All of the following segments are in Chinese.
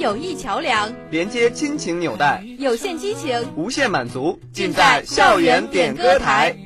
友谊桥梁，连接亲情纽带，有限激情，无限满足，尽在校园点歌台。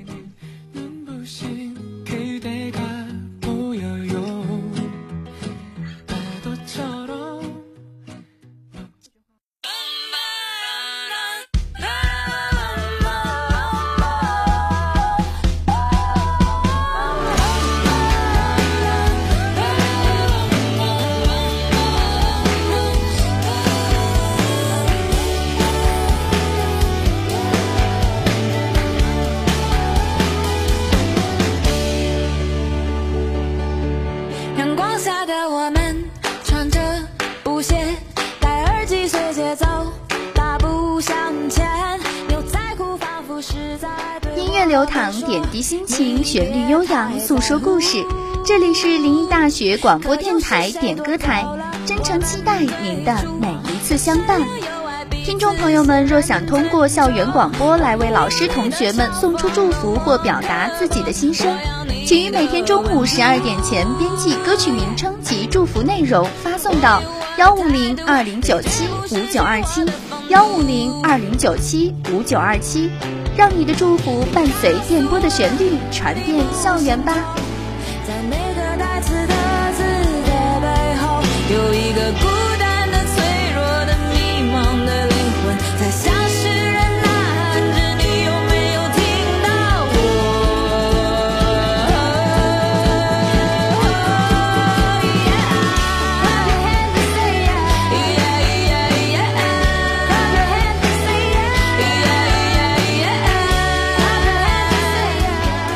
音乐流淌点滴心情，旋律悠扬，诉说故事。这里是临沂大学广播电台点歌台，真诚期待您的每一次相伴。听众朋友们，若想通过校园广播来为老师同学们送出祝福或表达自己的心声，请于每天中午十二点前编辑歌曲名称及祝福内容发送到幺五零二零九七五九二七幺五零二零九七五九二七。让你的祝福伴随电波的旋律传遍校园吧。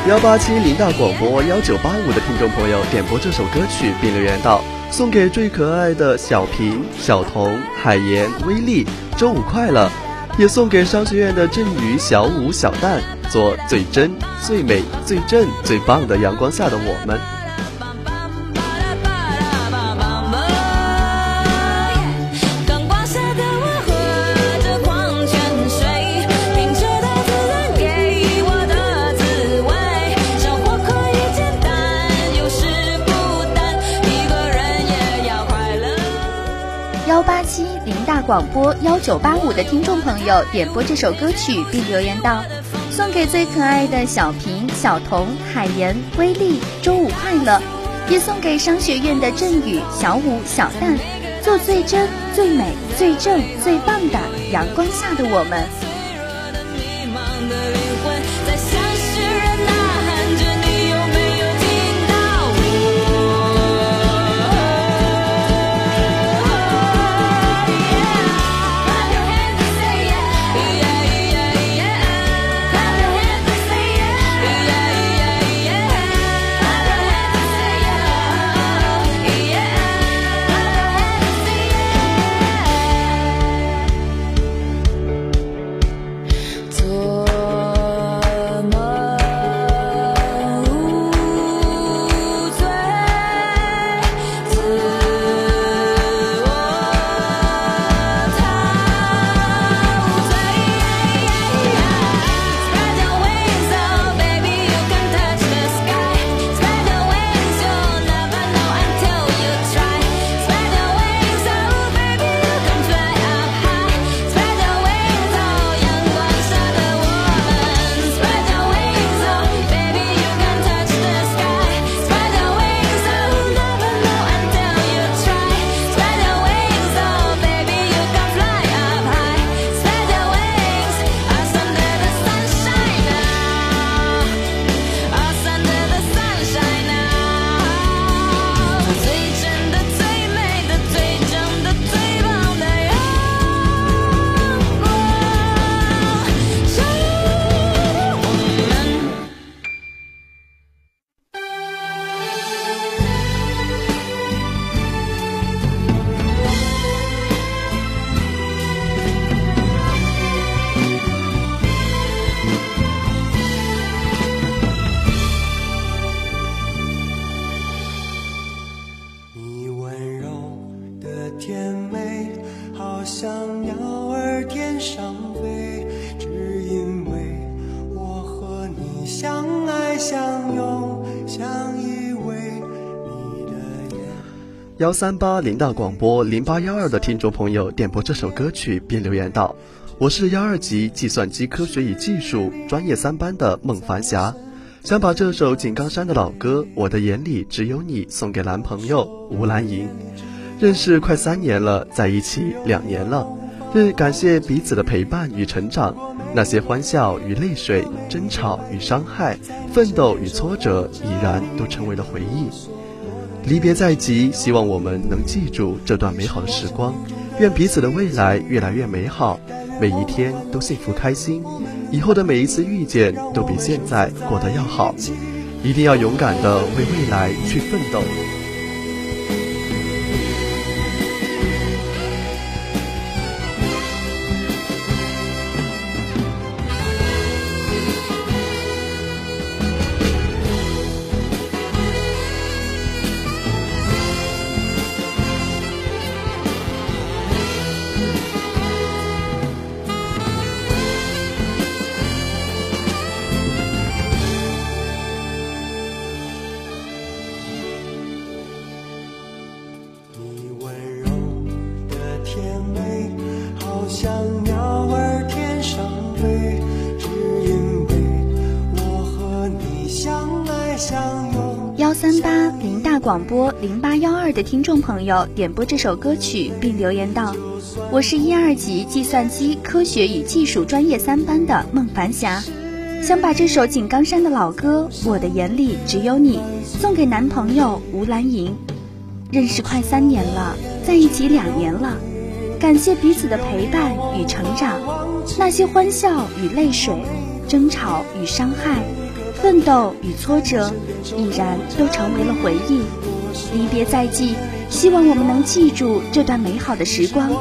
幺八七零大广播幺九八五的听众朋友点播这首歌曲并留言道：“送给最可爱的小平、小童、海岩、威力，周五快乐！也送给商学院的振宇、小五、小蛋，做最真、最美、最正、最棒的阳光下的我们。”广播幺九八五的听众朋友点播这首歌曲，并留言道：“送给最可爱的小平、小童、海岩、威力，周五快乐！也送给商学院的振宇、小五、小蛋，做最真、最美、最正、最棒的阳光下的我们。”像鸟儿天上飞，只因为我和你相爱相拥相依偎。你的眼。幺三八零大广播零八幺二的听众朋友点播这首歌曲，并留言道：“我是幺二级计算机科学与技术专业三班的孟凡霞。”想把这首井冈山的老歌《我的眼里只有你》送给男朋友吴兰莹。认识快三年了，在一起两年了，日感谢彼此的陪伴与成长。”那些欢笑与泪水，争吵与伤害，奋斗与挫折，已然都成为了回忆。离别在即，希望我们能记住这段美好的时光，愿彼此的未来越来越美好，每一天都幸福开心，以后的每一次遇见都比现在过得要好。一定要勇敢的为未来去奋斗。美好像鸟儿天上飞只因为我和你相爱相拥幺三八林大广播零八幺二的听众朋友点播这首歌曲，并留言道：“我是一二级计算机科学与技术专业三班的孟凡霞，想把这首井冈山的老歌《我的眼里只有你》送给男朋友吴兰莹。认识快三年了，在一起两年了，感谢彼此的陪伴与成长，那些欢笑与泪水，争吵与伤害。”奋斗与挫折，已然都成为了回忆。离别在即，希望我们能记住这段美好的时光。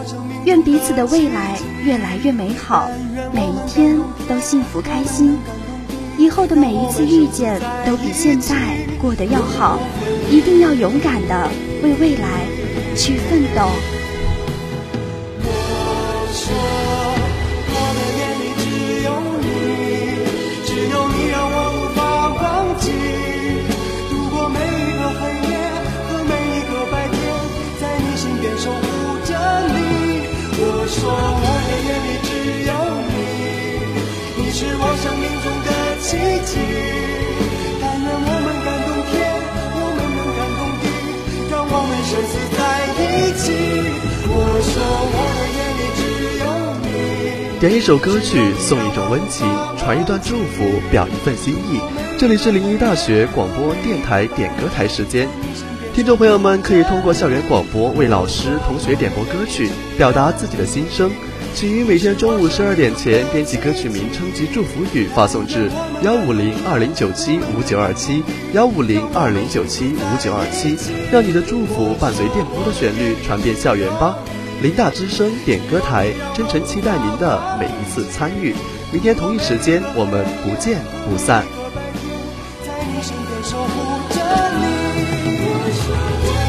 愿彼此的未来越来越美好，每一天都幸福开心。以后的每一次遇见，都比现在过得要好。一定要勇敢的为未来去奋斗。我说我的眼里只有你只有你让我无法忘记度过每一个黑夜和每一个白天在你身边守护着你。我说我的眼里只有你你是我生命中的奇迹但愿我们感动天我们能感动地让我们生死在一起。我说我点一首歌曲，送一种温情，传一段祝福，表一份心意。这里是临沂大学广播电台点歌台时间，听众朋友们可以通过校园广播为老师、同学点播歌曲，表达自己的心声。请于每天中午十二点前编辑歌曲名称及祝福语发送至幺五零二零九七五九二七幺五零二零九七五九二七，让你的祝福伴随电波的旋律传遍校园吧。林大之声点歌台真诚期待您的每一次参与。明天同一时间我们不见不散。在你身边守护着你